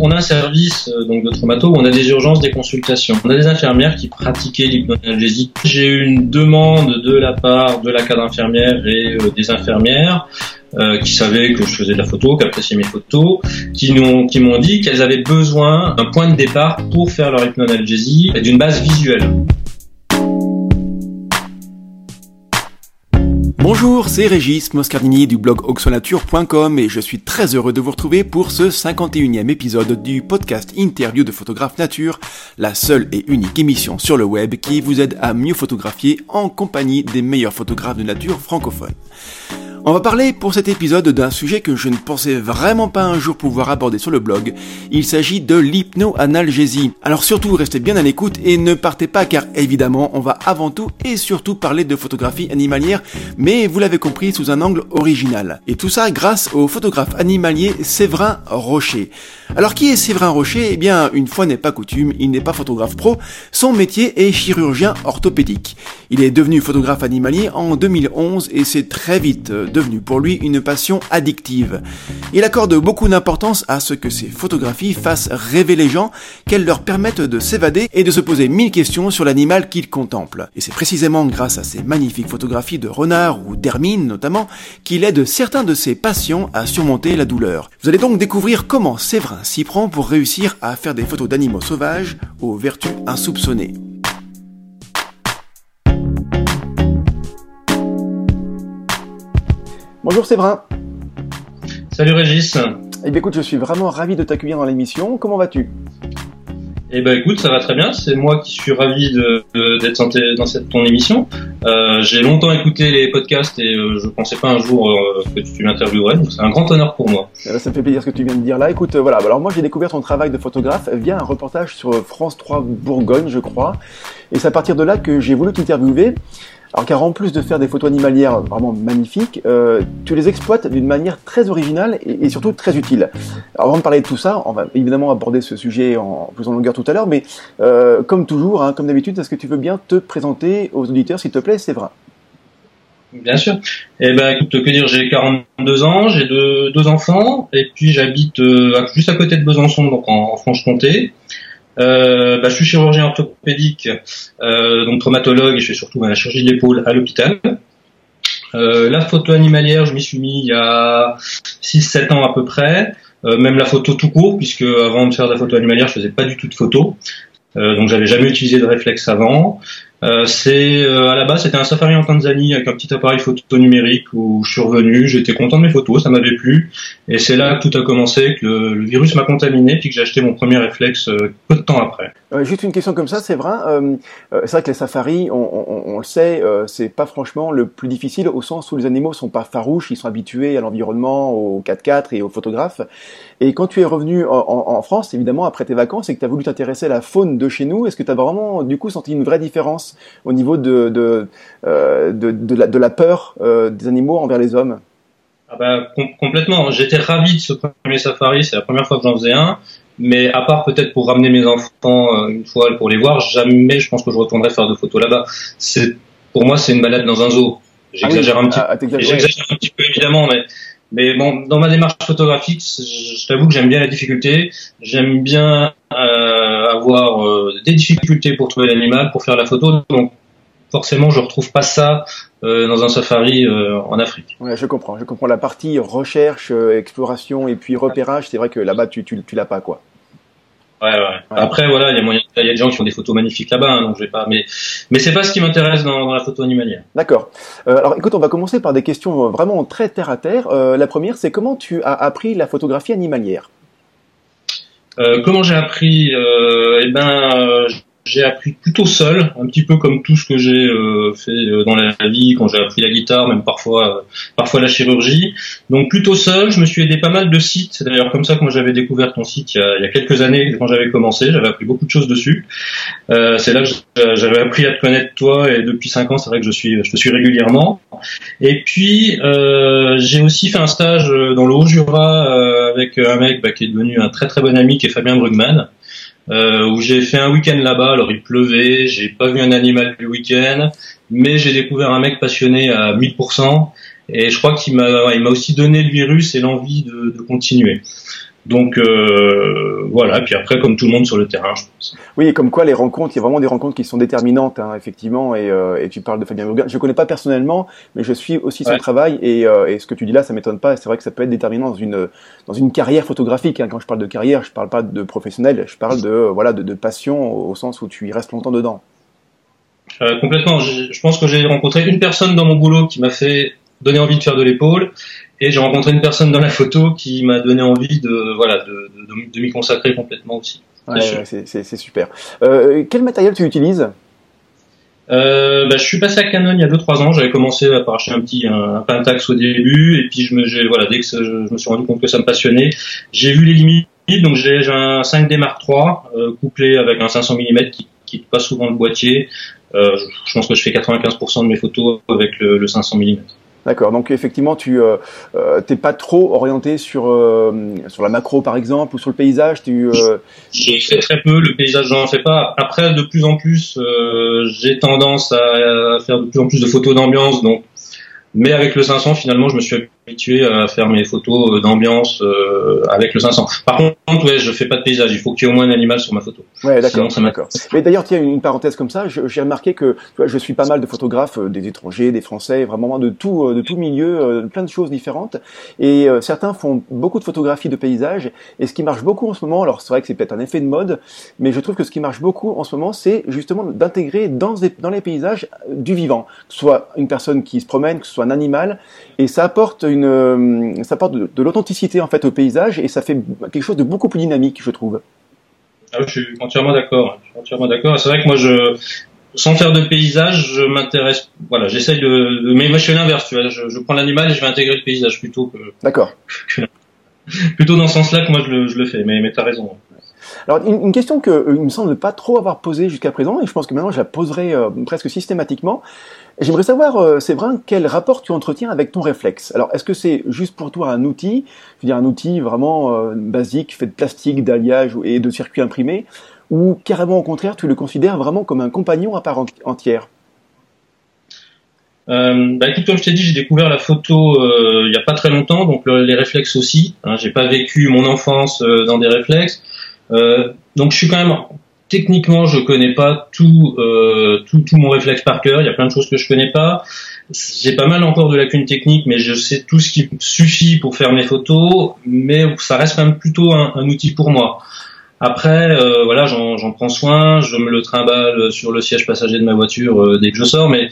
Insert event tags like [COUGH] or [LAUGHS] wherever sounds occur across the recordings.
on a un service euh, donc de traumato où on a des urgences, des consultations. On a des infirmières qui pratiquaient l'hypnoanalgésie. J'ai eu une demande de la part de la cadre infirmière et euh, des infirmières euh, qui savaient que je faisais de la photo, qui appréciaient mes photos, qui m'ont qui m'ont dit qu'elles avaient besoin d'un point de départ pour faire leur hypnoanalgésie et d'une base visuelle. Bonjour, c'est Régis Moscardini du blog oxonature.com et je suis très heureux de vous retrouver pour ce 51e épisode du podcast Interview de photographe nature, la seule et unique émission sur le web qui vous aide à mieux photographier en compagnie des meilleurs photographes de nature francophones. On va parler pour cet épisode d'un sujet que je ne pensais vraiment pas un jour pouvoir aborder sur le blog. Il s'agit de l'hypnoanalgésie. Alors surtout restez bien à l'écoute et ne partez pas car évidemment on va avant tout et surtout parler de photographie animalière, mais vous l'avez compris sous un angle original. Et tout ça grâce au photographe animalier Séverin Rocher. Alors qui est Séverin Rocher? Eh bien, une fois n'est pas coutume, il n'est pas photographe pro, son métier est chirurgien orthopédique. Il est devenu photographe animalier en 2011 et c'est très vite devenu pour lui une passion addictive. Il accorde beaucoup d'importance à ce que ses photographies fassent rêver les gens, qu'elles leur permettent de s'évader et de se poser mille questions sur l'animal qu'il contemple. Et c'est précisément grâce à ces magnifiques photographies de renards ou d'hermines notamment qu'il aide certains de ses patients à surmonter la douleur. Vous allez donc découvrir comment Séverin s'y prend pour réussir à faire des photos d'animaux sauvages aux vertus insoupçonnées. Bonjour Séverin. Salut Régis. Eh bien écoute, je suis vraiment ravi de t'accueillir dans l'émission. Comment vas-tu? Eh ben écoute, ça va très bien. C'est moi qui suis ravi d'être dans cette ton émission. Euh, j'ai longtemps écouté les podcasts et euh, je pensais pas un jour euh, que tu m'interviewerais. Donc c'est un grand honneur pour moi. Ben, ça me fait plaisir ce que tu viens de dire là. Écoute, voilà. Alors moi j'ai découvert ton travail de photographe via un reportage sur France 3 Bourgogne, je crois. Et c'est à partir de là que j'ai voulu t'interviewer. Car en plus de faire des photos animalières vraiment magnifiques, euh, tu les exploites d'une manière très originale et, surtout très utile. Avant de parler de tout ça, on va évidemment aborder ce sujet en plus en longueur tout à l'heure, mais euh, comme toujours, hein, comme d'habitude, est-ce que tu veux bien te présenter aux auditeurs, s'il te plaît, c'est vrai Bien sûr. Eh ben, écoute, que dire, j'ai 42 ans, j'ai deux, deux enfants, et puis j'habite euh, juste à côté de Besançon, donc en Franche-Comté. Euh, bah, je suis chirurgien orthopédique, euh, donc traumatologue, et je fais surtout la chirurgie de l'épaule à l'hôpital. Euh, la photo animalière, je m'y suis mis il y a 6-7 ans à peu près. Même la photo tout court, puisque avant de faire de la photo animalière, je faisais pas du tout de photo. Donc j'avais jamais utilisé de réflexe avant. Euh, c'est euh, à la base c'était un safari en Tanzanie avec un petit appareil photo numérique où je suis revenu, j'étais content de mes photos, ça m'avait plu et c'est là que tout a commencé, que le, virus m'a contaminé puis que j'ai acheté mon premier réflexe euh, peu de temps après. juste une question comme ça, c'est vrai. c'est vrai que les safaris, on, on, le sait, c'est pas franchement le plus difficile au sens où les animaux sont pas farouches, ils sont habitués à l'environnement, au 4x4 et aux photographes. Et quand tu es revenu en, en France, évidemment après tes vacances et que tu as voulu t'intéresser à la faune de chez nous, est-ce que tu as vraiment du coup senti une vraie différence au niveau de, de, euh, de, la, peur euh, des animaux envers les hommes ah bah, Complètement. J'étais ravi de ce premier safari. C'est la première fois que j'en faisais un. Mais à part peut-être pour ramener mes enfants euh, une fois pour les voir, jamais je pense que je retournerai faire de photos là-bas. C'est pour moi c'est une balade dans un zoo. J'exagère un petit, ah, j'exagère un petit peu évidemment, mais mais bon, dans ma démarche photographique, je t'avoue que j'aime bien la difficulté. J'aime bien euh, avoir euh, des difficultés pour trouver l'animal, pour faire la photo. Donc forcément, je retrouve pas ça euh, dans un safari euh, en Afrique. Ouais, je comprends. Je comprends la partie recherche, euh, exploration et puis repérage. C'est vrai que là-bas, tu, tu, tu l'as pas, quoi. Ouais, ouais. Après, voilà, il y a moyen, il y a des gens qui font des photos magnifiques là-bas, hein, donc je vais pas, mais, mais c'est pas ce qui m'intéresse dans, dans, la photo animalière. D'accord. Euh, alors, écoute, on va commencer par des questions vraiment très terre à terre. Euh, la première, c'est comment tu as appris la photographie animalière? Euh, Comment j'ai appris Eh ben, j'ai appris plutôt seul, un petit peu comme tout ce que j'ai euh, fait euh, dans la vie quand j'ai appris la guitare, même parfois, euh, parfois la chirurgie. Donc plutôt seul, je me suis aidé pas mal de sites. C'est d'ailleurs comme ça que moi j'avais découvert ton site il y, a, il y a quelques années quand j'avais commencé. J'avais appris beaucoup de choses dessus. c'est là que j'avais appris à te connaître toi et depuis cinq ans, c'est vrai que je suis, je te suis régulièrement. Et puis j'ai aussi fait un stage dans le Haut-Jura avec un mec bah, qui est devenu un très très bon ami qui est Fabien Brugman euh, où j'ai fait un week-end là-bas. Alors il pleuvait, j'ai pas vu un animal du week-end, mais j'ai découvert un mec passionné à 1000%. Et je crois qu'il m'a, il m'a aussi donné le virus et l'envie de, de continuer. Donc euh, voilà, puis après comme tout le monde sur le terrain, je pense. Oui, comme quoi les rencontres, il y a vraiment des rencontres qui sont déterminantes, hein, effectivement. Et, euh, et, tu parles de Fabien Bourguin. Je ne connais pas personnellement, mais je suis aussi son travail et, euh, et, ce que tu dis là, ça m'étonne pas. C'est vrai que ça peut être déterminant dans une dans une carrière photographique. Hein. Quand je parle de carrière, je parle pas de professionnel, je parle de voilà de, de passion au sens où tu y restes longtemps dedans. Euh, complètement. Je, je pense que j'ai rencontré une personne dans mon boulot qui m'a fait donner envie de faire de l'épaule. Et j'ai rencontré une personne dans la photo qui m'a donné envie de voilà de, de, de m'y consacrer complètement aussi. Ouais, c'est super. Euh, quel matériel tu utilises? Euh, bah, je suis passé à Canon il y a 2-3 ans. J'avais commencé par acheter un petit un, Pentax au début, et puis je me voilà dès que je me suis rendu compte que ça me passionnait, j'ai vu les limites. Donc j'ai un 5D Mark III euh, couplé avec un 500 mm qui qui pas souvent le boîtier. Euh, je pense que je fais 95% de mes photos avec le, le 500 mm. D'accord. Donc effectivement, tu euh, euh, t'es pas trop orienté sur euh, sur la macro par exemple ou sur le paysage. Tu euh... j'ai fait très peu. Le paysage, j'en fais pas. Après, de plus en plus, euh, j'ai tendance à, faire de plus en plus de photos d'ambiance. Donc, mais avec le 500, finalement, je me suis habitué à faire mes photos euh, d'ambiance euh, avec le 500. Par contre, ouais, je fais pas de paysage. Il faut qu'il y ait au moins un animal sur ma photo. Ouais, d'accord. D'accord. Mais d'ailleurs, tiens, une parenthèse comme ça, j'ai remarqué que tu vois, je suis pas mal de photographes, euh, des étrangers, des Français, vraiment de tout, de tout milieu, plein de choses différentes. Et certains font beaucoup de photographies de paysages. Et ce qui marche beaucoup en ce moment, alors c'est vrai que c'est peut-être un effet de mode, mais je trouve que ce qui marche beaucoup en ce moment, c'est justement d'intégrer dans, dans les paysages du vivant, que ce soit une personne qui se promène, que ce soit un animal, et ça apporte une euh, ça apporte de, l'authenticité en fait au paysage et ça fait quelque chose de beaucoup plus dynamique, je trouve. Ah, je suis entièrement d'accord. Entièrement d'accord. C'est vrai que moi, je, sans faire de paysage, je m'intéresse. Voilà, j'essaye de, de mais moi je fais l'inverse. Tu vois, je, je prends l'animal et je vais intégrer le paysage plutôt que. D'accord. [LAUGHS] plutôt dans ce sens-là que moi je le, je le fais. Mais, mais t'as raison. Alors une, question que euh, me semble pas trop avoir posée jusqu'à présent, et je pense que maintenant je la poserai euh, presque systématiquement. J'aimerais savoir, euh, Séverin, quel rapport tu entretiens avec ton réflexe? Alors est-ce que c'est juste pour toi un outil, je veux dire un outil vraiment euh, basique, fait de plastique, d'alliage et de circuits imprimés, ou carrément au contraire tu le considères vraiment comme un compagnon à part entière? Euh, bah écoute, comme je t'ai dit, j'ai découvert la photo euh, il y a pas très longtemps, donc les réflexes aussi. Hein, j'ai pas vécu mon enfance dans des réflexes. Euh, donc je suis quand même techniquement je connais pas tout, euh, tout tout mon réflexe par cœur. Il y a plein de choses que je connais pas. J'ai pas mal encore de lacunes techniques, mais je sais tout ce qui suffit pour faire mes photos. Mais ça reste quand même plutôt un, un outil pour moi. Après, euh, voilà, j'en prends soin, je me le trimballe sur le siège passager de ma voiture euh, dès que je sors, mais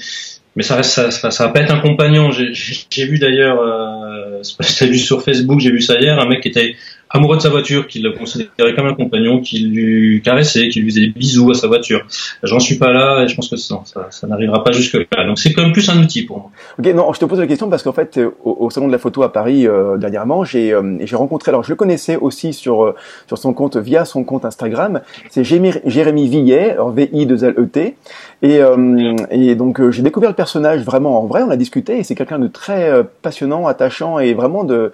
mais ça reste ça, ça, va pas être un compagnon. J'ai vu d'ailleurs, euh, [LAUGHS] vu sur Facebook, j'ai vu ça hier, un mec qui était amoureux de sa voiture, qui le considérait comme un compagnon, qui lui caressait, qui lui faisait des bisous à sa voiture. J'en suis pas là et je pense que ça, ça n'arrivera pas jusque là. Donc c'est quand même plus un outil pour moi. Ok, non, je te pose la question parce qu'en fait, euh, au, salon de la photo à Paris euh, dernièrement, j'ai euh, rencontré, alors je le connaissais aussi sur euh, sur son compte via son compte Instagram, c'est Jérémy Villet, V I 2 L E T, et et donc j'ai découvert le personnage vraiment en vrai, on a discuté et c'est quelqu'un de très passionnant, attachant et vraiment de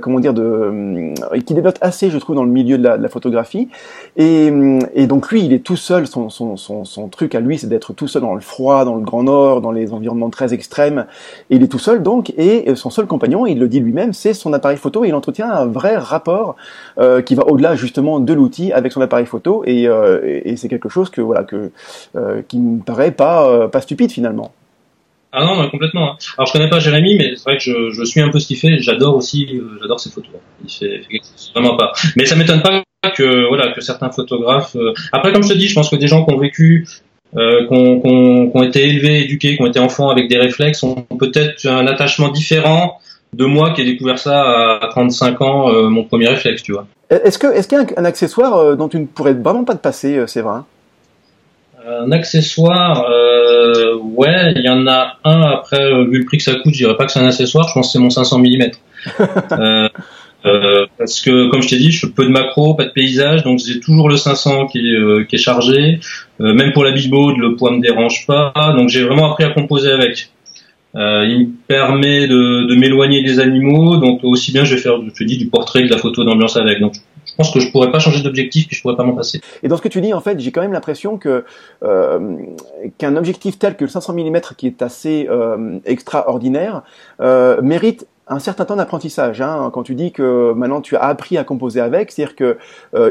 comment dire de qui dénote assez, je trouve, dans le milieu de la, photographie. Et, et, donc lui, il est tout seul. Son, son, son, truc à lui, c'est d'être tout seul dans le froid, dans le Grand Nord, dans les environnements très extrêmes. Et il est tout seul donc. Et son seul compagnon, il le dit lui-même, c'est son appareil photo. Et il entretient un vrai rapport euh, qui va au-delà justement de l'outil avec son appareil photo. Et, euh, et c'est quelque chose que voilà que euh, qui me paraît pas euh, pas stupide finalement. Ah non, complètement. Hein. Alors je connais pas Jérémy, mais c'est vrai que je, je, suis un peu ce qu'il fait. J'adore aussi, euh, j'adore ses photos. Il fait, vraiment pas. Mais ça m'étonne pas que voilà que certains photographes. Euh, Après, comme je te dis, je pense que des gens qui ont vécu, euh, qui ont, été élevés, éduqués, qui ont été enfants avec des réflexes, ont peut-être un attachement différent de moi qui ai découvert ça à 35 ans, euh, mon premier réflexe, tu vois. Est-ce que est-ce qu'il y a un, accessoire dont tu ne pourrais vraiment pas te passer, c'est vrai un accessoire, euh, ouais, il y en a un. Après, euh, vu le prix que ça coûte, je dirais pas que c'est un accessoire. Je pense que c'est mon 500 mm. [LAUGHS] euh, euh, parce que, comme je t'ai dit, je fais peu de macro, pas de paysage, donc j'ai toujours le 500 qui est, euh, qui est chargé. même pour la billboard, le poids me dérange pas. Donc j'ai vraiment appris à composer avec. il me permet de, de m'éloigner des animaux, donc aussi bien je vais faire, je te dis, du portrait que de la photo d'ambiance avec. Donc pense que je pourrais pas changer d'objectif puis je pourrais pas m'en passer. Et dans ce que tu dis, en fait, j'ai quand même l'impression que euh, qu'un objectif tel que le 500 mm, qui est assez euh, extraordinaire, euh, mérite un certain temps d'apprentissage. Hein, quand tu dis que maintenant tu as appris à composer avec, c'est-à-dire que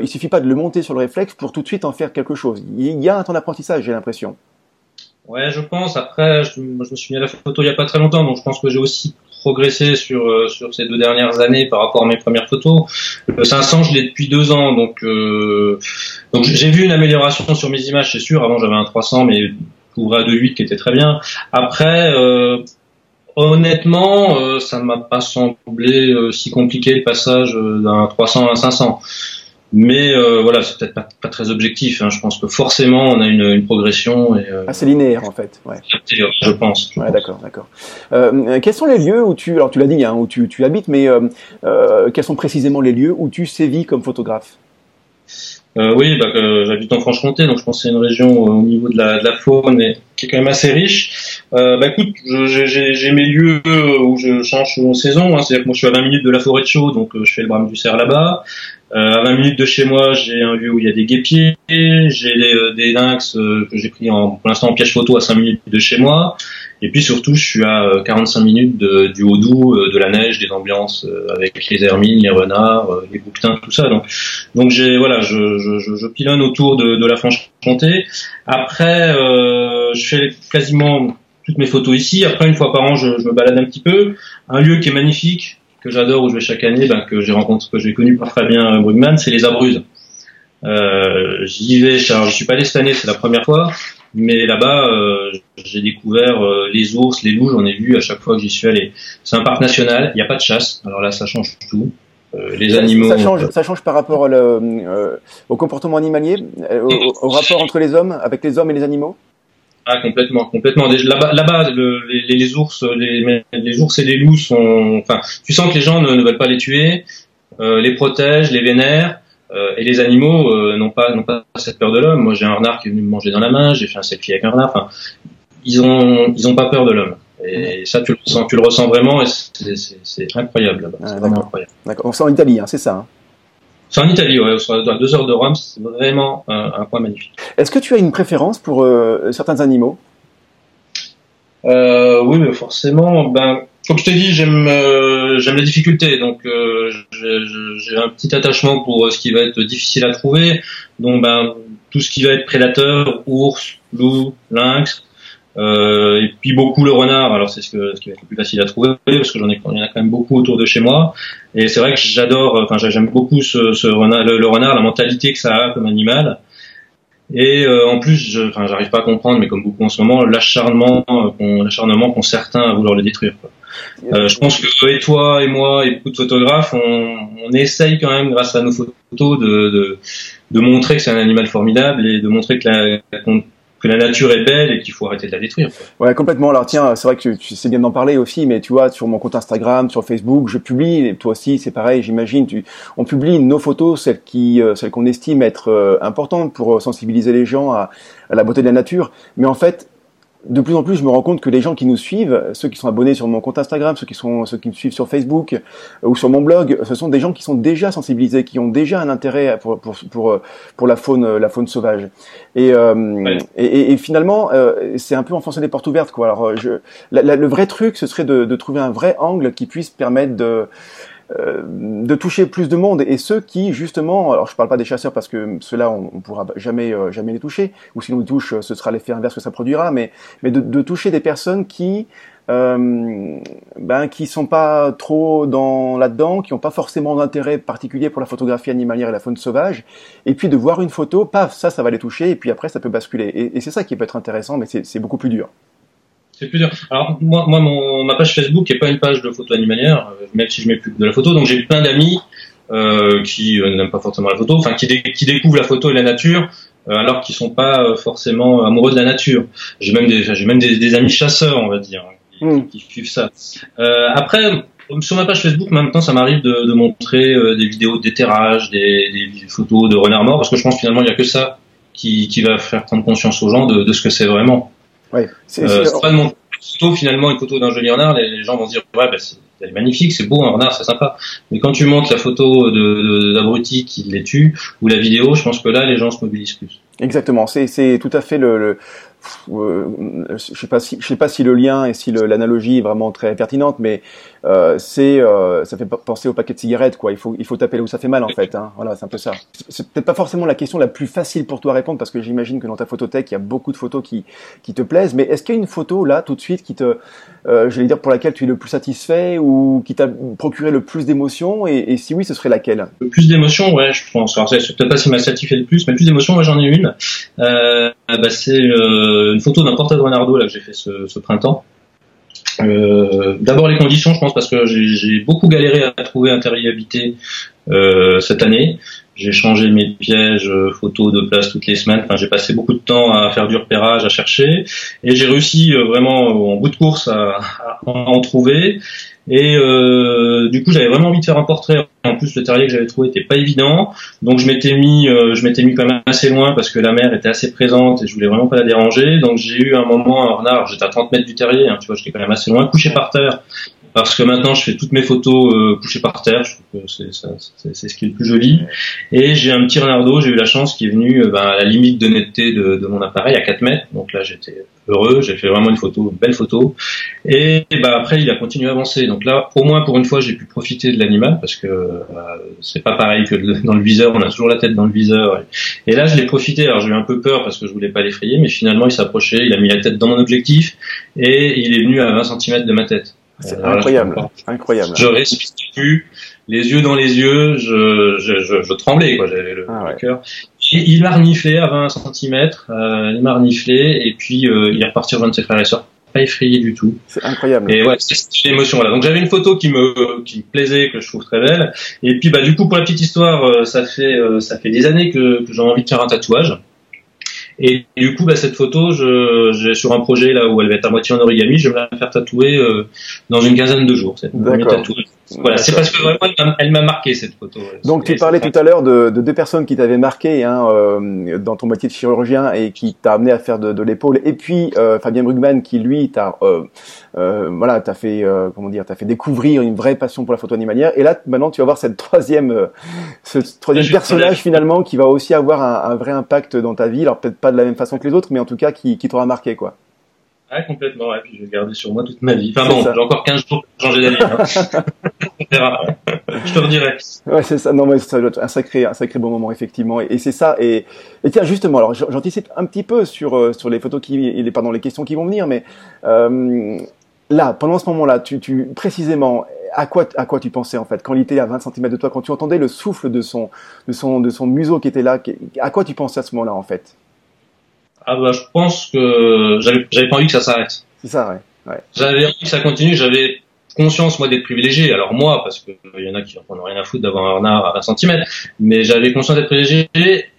il suffit pas de le monter sur le réflexe pour tout de suite en faire quelque chose. Il y a un temps d'apprentissage, j'ai l'impression. Ouais, je pense. Après, je, je, me suis mis à la photo il y a pas très longtemps, donc je pense que j'ai aussi progressé sur euh, sur ces deux dernières années par rapport à mes premières photos. Le 500, je l'ai depuis deux ans, donc euh, donc j'ai vu une amélioration sur mes images, c'est sûr. Avant, j'avais un 300, mais couvrait à 2.8 qui était très bien. Après, euh, honnêtement, euh, ça m'a pas semblé si compliqué le passage d'un 300 à un 500. Mais euh, voilà, c'est peut-être pas, pas, très objectif. Hein. Je pense que forcément, on a une, une progression. Et, euh, assez linéaire en fait. Ouais. Je pense. ouais, d'accord, d'accord. Euh, quels sont les lieux où tu, alors tu l'as dit, hein, où tu, tu habites, mais quels sont précisément les lieux où tu sévis comme photographe? Euh, oui, bah, j'habite en Franche-Comté, donc je pense que c'est une région au niveau de la, de la faune et, qui est quand même assez riche. Euh, bah écoute, j'ai mes lieux où je change selon saison. Hein, C'est-à-dire que moi je suis à 20 minutes de la forêt de Chaux, donc je fais le brame du cerf là-bas. Euh, à 20 minutes de chez moi, j'ai un lieu où il y a des guépiers, j'ai des, euh, lynx euh, que j'ai pris en, pour l'instant en piège photo à 5 minutes de chez moi. Et puis surtout, je suis à 45 minutes de, du haut doux, de la neige, des ambiances avec les hermines, les renards, les bouquetins, tout ça. Donc, donc j'ai voilà, je, je, je, pilonne autour de, de la Franche-Comté. Après, euh, je fais quasiment toutes mes photos ici. Après, une fois par an, je, je me balade un petit peu. Un lieu qui est magnifique, que j'adore où je vais chaque année, ben, que j'ai rencontré, que j'ai connu par Fabien Brugman, c'est les Abruzes. Euh, j'y vais, alors je suis pas allé cette année, c'est la première fois, mais là-bas euh, j'ai découvert euh, les ours, les loups, j'en ai vu à chaque fois que j'y suis allé. C'est un parc national, il n'y a pas de chasse, alors là ça change tout. Les animaux. Ça change, ça change par rapport le, au comportement animalier, au, au rapport entre les hommes, avec les hommes et les animaux? Ah, complètement, complètement. Là-bas, là-bas les, les, ours, les, les, ours et les loups sont. Enfin, tu sens que les gens ne, ne veulent pas les tuer, euh, les protègent, les vénèrent, euh, et les animaux euh, n'ont pas n'ont pas cette peur de l'homme. Moi, j'ai un renard qui est venu me manger dans la main, j'ai fait un selfie avec un renard. Enfin, ils ont ils ont pas peur de l'homme. Et ça, tu le ressens, tu le ressens vraiment, et c'est incroyable là-bas. Ah, incroyable. D'accord. On sent en Italie, hein, c'est ça. Hein. C'est en Italie, ouais, à deux heures de Rome, c'est vraiment un, un, point magnifique. Est-ce que tu as une préférence pour euh, certains animaux? Euh, Oui, mais forcément. Ben, comme je t'ai dit, j'aime euh, j'aime la difficulté, donc euh, j'ai un petit attachement pour euh, ce qui va être difficile à trouver. Donc, ben, tout ce qui va être prédateur, ours, loup, lynx, euh, et puis beaucoup le renard. Alors c'est ce, ce qui va être le plus facile à trouver parce que j'en ai, il y en a quand même beaucoup autour de chez moi. Et c'est vrai que j'adore, enfin j'aime beaucoup ce, ce renard, le, renard, la mentalité que ça a comme animal. Et euh, en plus, je, enfin j'arrive pas à comprendre, mais comme beaucoup en ce moment, l'acharnement, euh, l'acharnement qu'ont certains à vouloir le détruire. Quoi. Euh, je pense que et toi et moi et beaucoup de photographes, on, on essaye quand même, grâce à nos photos, de, de, de montrer que c'est un animal formidable et de montrer que la, que la nature est belle et qu'il faut arrêter de la détruire. Ouais, complètement. Alors tiens, c'est vrai que tu sais bien d'en parler aussi, mais tu vois, sur mon compte Instagram, sur Facebook, je publie, et toi aussi, c'est pareil, j'imagine, tu, on publie nos photos, celles qui, euh, celles qu'on estime être euh, importantes pour euh, sensibiliser les gens à, à la beauté de la nature. Mais en fait, de plus en plus, je me rends compte que les gens qui nous suivent, ceux qui sont abonnés sur mon compte Instagram, ceux qui sont ceux qui me suivent sur Facebook euh, ou sur mon blog, ce sont des gens qui sont déjà sensibilisés, qui ont déjà un intérêt pour pour pour, pour la faune la faune sauvage. Et euh, et, et, finalement, euh, c'est un peu enfoncer des portes ouvertes quoi. Alors, je, le vrai truc, ce serait de, de trouver un vrai angle qui puisse permettre de euh, de toucher plus de monde. Et ceux qui justement, alors je parle pas des chasseurs parce que ceux-là on, on pourra jamais euh, jamais les toucher. Ou si on les touche ce sera l'effet inverse que ça produira. Mais mais de, de toucher des personnes qui euh, ben qui sont pas trop dans là-dedans, qui ont pas forcément d'intérêt particulier pour la photographie animalière et la faune sauvage, et puis de voir une photo, paf, ça, ça va les toucher, et puis après ça peut basculer. Et, et c'est ça qui peut être intéressant, mais c'est beaucoup plus dur. C'est plus dur. Alors moi, moi mon, ma page Facebook n'est pas une page de photo animalière, euh, même si je mets plus de la photo. Donc j'ai plein d'amis euh, qui euh, n'aiment pas forcément la photo, enfin qui, dé qui, découvrent la photo et la nature, euh, alors qu'ils sont pas euh, forcément amoureux de la nature. J'ai même des, j'ai même des, des, amis chasseurs, on va dire, qui, mm. qui suivent ça. après, sur ma page Facebook, maintenant, ça m'arrive de, de, montrer des vidéos d'éterrage, des, des, photos de renards morts, parce que je pense finalement il y a que ça qui, qui va faire prendre conscience aux gens de, de ce que c'est vraiment. Ouais, c'est euh, pas de mon photo finalement une photo d'un joli renard, les, gens vont se dire ouais bah, c'est magnifique, c'est beau un renard, c'est sympa. Mais quand tu montres la photo de d'abruti qui les tue ou la vidéo, je pense que là les gens se mobilisent plus. Exactement, c'est tout à fait le, le euh, je sais pas si je sais pas si le lien et si l'analogie est vraiment très pertinente, mais euh, c'est euh, ça fait penser au paquet de cigarettes quoi. Il faut il faut taper où ça fait mal en fait. Hein. Voilà, c'est un peu ça. C'est peut-être pas forcément la question la plus facile pour toi à répondre parce que j'imagine que dans ta photothèque il y a beaucoup de photos qui qui te plaisent. Mais est-ce qu'il y a une photo là tout de suite qui te, euh, je vais dire pour laquelle tu es le plus satisfait ou qui t'a procuré le plus d'émotions? Et, si oui, ce serait laquelle? Le plus d'émotions, ouais, je pense. Alors c'est peut-être pas si m'a satisfait le plus, mais le plus d'émotions, moi j'en ai une. Euh, bah, c'est euh, une photo d'un portrait de Renardo là que j'ai fait ce, ce printemps. Euh, D'abord les conditions, je pense, parce que j'ai beaucoup galéré à trouver un terrier habité euh, cette année. J'ai changé mes pièges euh, photos de place toutes les semaines. J'ai passé beaucoup de temps à faire du repérage, à chercher, et j'ai réussi vraiment en bout de course à en trouver. Et euh, du coup, j'avais vraiment envie de faire un portrait. En plus, le terrier que j'avais trouvé était pas évident, donc je m'étais mis, euh, je m'étais mis quand même assez loin parce que la mer était assez présente et je voulais vraiment pas la déranger. Donc j'ai eu un moment un renard. J'étais à 30 mètres du terrier, hein, tu vois, j'étais quand même assez loin, couché par terre parce que maintenant je fais toutes mes photos euh, couchées par terre, je trouve que c'est, c'est, ce qui est le plus joli. Et j'ai un petit renardeau, j'ai eu la chance qui est venu euh, ben, à la limite d'honnêteté de, de mon appareil à 4 mètres, donc là j'étais heureux, j'ai fait vraiment une photo, une belle photo. Et, ben, après il a continué à avancer, donc là au moins pour une fois j'ai pu profiter de l'animal parce que euh, c'est pas pareil que dans le viseur, on a toujours la tête dans le viseur. Et, là je l'ai profité, alors j'ai eu un peu peur parce que je voulais pas l'effrayer, mais finalement il s'approchait, il a mis la tête dans mon objectif et il est venu à 20 cm de ma tête. C'est incroyable, incroyable. Je respire plus, les yeux dans les yeux, je, je, je, je tremblais, quoi. J'avais le, ah cœur. Il m'a reniflé à 20 cm, euh, il m'a reniflé, et puis euh, il est reparti rejoindre ses frères et sœurs. Pas effrayé du tout. C'est incroyable. Et ouais, c'est l'émotion là. Donc j'avais une photo qui me qui me plaisait, que je trouve très belle. Et puis bah du coup pour la petite histoire, euh, ça fait ça fait des années que, que j'ai envie de faire un tatouage. Et du coup, bah, cette photo, je, je, sur un projet là où elle va être à moitié en origami, je vais la faire tatouer euh, dans une quinzaine de jours. Cette voilà, c'est parce que vraiment elle m'a marqué cette photo. Donc tu parlais tout à l'heure de, de, deux personnes qui t'avaient marqué hein, euh, dans ton métier de chirurgien et qui t'a amené à faire de, de l'épaule, et puis euh, Fabien Brugman qui lui t'a euh, euh voilà t'a fait euh, comment dire t'a fait découvrir une vraie passion pour la photo animalière. Et là maintenant tu vas voir cette troisième euh, ce troisième personnage finalement qui va aussi avoir un, un, vrai impact dans ta vie. Alors peut-être pas de la même façon que les autres, mais en tout cas qui, qui t'aura marqué quoi. Ah, complètement, ouais. Puis je vais garder sur moi toute ma vie. Enfin bon, j'ai encore 15 jours pour changer d'avis. Hein. je te redirai. Ouais, c'est ça. Non, mais ça doit être un sacré, un sacré bon moment, effectivement. Et, c'est ça. Et, et, tiens, justement, alors j'anticipe un petit peu sur, euh, sur les photos qui, les, pardon, les questions qui vont venir, mais, euh, là, pendant ce moment-là, tu, tu, précisément, à quoi, à quoi tu pensais en fait? Quand il était à 20 cm de toi, quand tu entendais le souffle de son, de son, de son museau qui était là, à quoi tu pensais à ce moment-là en fait? Ah bah je pense que j'avais pas envie que ça s'arrête. C'est ça, ouais. ouais. J'avais envie que ça continue. J'avais conscience moi d'être privilégié. Alors moi, parce que il y en a qui n'en ont rien à foutre d'avoir un renard à 20 cm, mais j'avais conscience d'être privilégié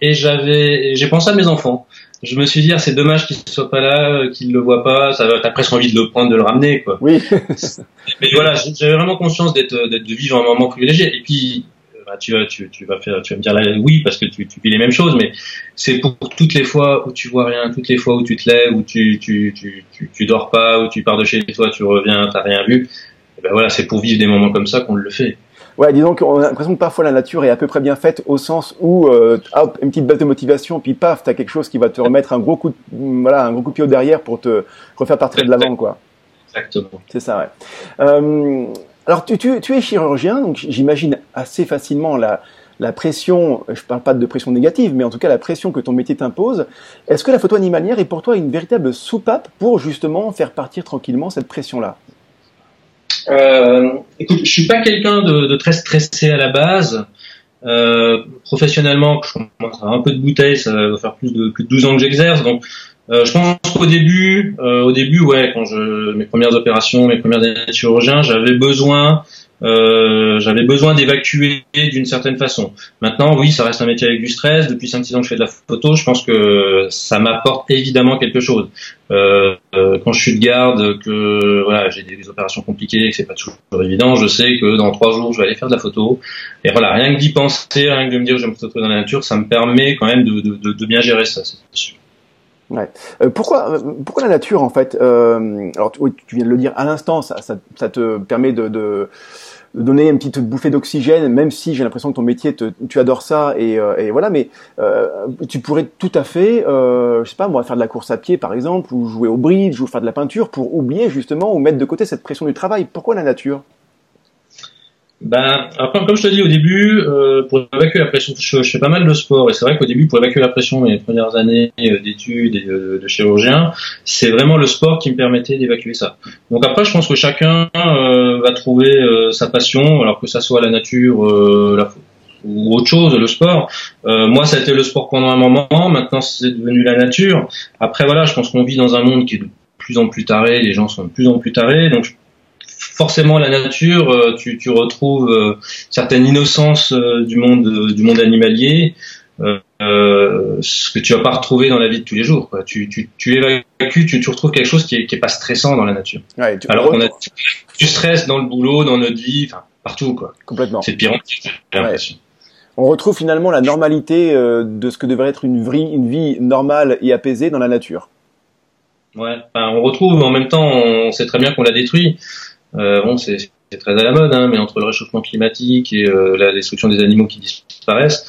et j'avais j'ai pensé à mes enfants. Je me suis dit ah, c'est dommage qu'ils soient pas là, qu'ils le voient pas. Ça t'as presque envie de le prendre, de le ramener quoi. Oui. [LAUGHS] mais voilà, j'avais vraiment conscience d'être d'être de vivre un moment privilégié. Et puis bah, tu, tu, tu, vas faire, tu vas me dire là, oui parce que tu, tu vis les mêmes choses, mais c'est pour toutes les fois où tu vois rien, toutes les fois où tu te lèves, où tu, tu, tu, tu, tu dors pas, où tu pars de chez toi, tu reviens, t'as rien vu. Et ben voilà, c'est pour vivre des moments comme ça qu'on le fait. Ouais, disons qu'on a l'impression que parfois la nature est à peu près bien faite au sens où euh, hop, une petite baisse de motivation, puis paf, t'as quelque chose qui va te remettre un gros coup, de, voilà, un gros coup de pied au derrière pour te refaire partir de l'avant, quoi. Exactement. C'est ça, ouais. Euh, alors, tu, es chirurgien, donc j'imagine assez facilement la, pression, je parle pas de pression négative, mais en tout cas la pression que ton métier t'impose. Est-ce que la photo animalière est pour toi une véritable soupape pour justement faire partir tranquillement cette pression-là? Euh, Écoute, je suis pas quelqu'un de, très stressé à la base. Euh, professionnellement, je commence à un peu de bouteille, ça va faire plus de plus de 12 ans que j'exerce, donc euh, je pense qu'au début, euh, au début, ouais, quand je mes premières opérations, mes premières années j'avais besoin, euh, j'avais besoin d'évacuer d'une certaine façon. Maintenant, oui, ça reste un métier avec du stress. Depuis 5-6 ans que je fais de la photo, je pense que ça m'apporte évidemment quelque chose. Euh, euh, quand je suis de garde, que voilà, j'ai des, opérations compliquées, que c'est pas toujours évident, je sais que dans trois jours, je vais aller faire de la photo. Et voilà, rien que d'y penser, rien que de me dire que je vais me photographier dans la nature, ça me permet quand même de, de, de bien gérer ça. Ouais. Euh, pourquoi, euh, pourquoi la nature en fait euh, Alors tu, viens de le dire à l'instant, ça, te permet de, donner une petite bouffée d'oxygène, même si j'ai l'impression que ton métier, tu adores ça et, et voilà, mais tu pourrais tout à fait, je sais pas moi, faire de la course à pied par exemple, ou jouer au bridge, ou faire de la peinture pour oublier justement ou mettre de côté cette pression du travail. Pourquoi la nature? Ben, après, comme je te dis au début, euh, pour évacuer la pression, je, fais pas mal de sport et c'est vrai qu'au début, pour évacuer la pression, mes premières années euh, d'études et de, chirurgien, c'est vraiment le sport qui me permettait d'évacuer ça. Donc après, je pense que chacun euh, va trouver sa passion, alors que ça soit la nature, la, ou autre chose, le sport. moi, ça a été le sport pendant un moment. Maintenant, c'est devenu la nature. Après, voilà, je pense qu'on vit dans un monde qui est de plus en plus taré. Les gens sont de plus en plus tarés. Donc, forcément la nature, euh, tu, tu retrouves euh, certaines innocences euh, du monde du monde animalier, ce que tu vas pas retrouver dans la vie de tous les jours. Quoi. Tu, tu, tu évacues, tu, tu retrouves quelque chose qui est, qui est pas stressant dans la nature. Ouais, tu Alors qu'on a du stress dans le boulot, dans notre vie, enfin partout quoi. Complètement. C'est pire. Ouais. On retrouve finalement la normalité de ce que devrait être une vie, une vie normale et apaisée dans la nature. Ouais, enfin, on retrouve en même temps, on sait très bien qu'on l'a détruit. Euh, bon, c'est très à la mode, hein, mais entre le réchauffement climatique et euh, la destruction des animaux qui disparaissent,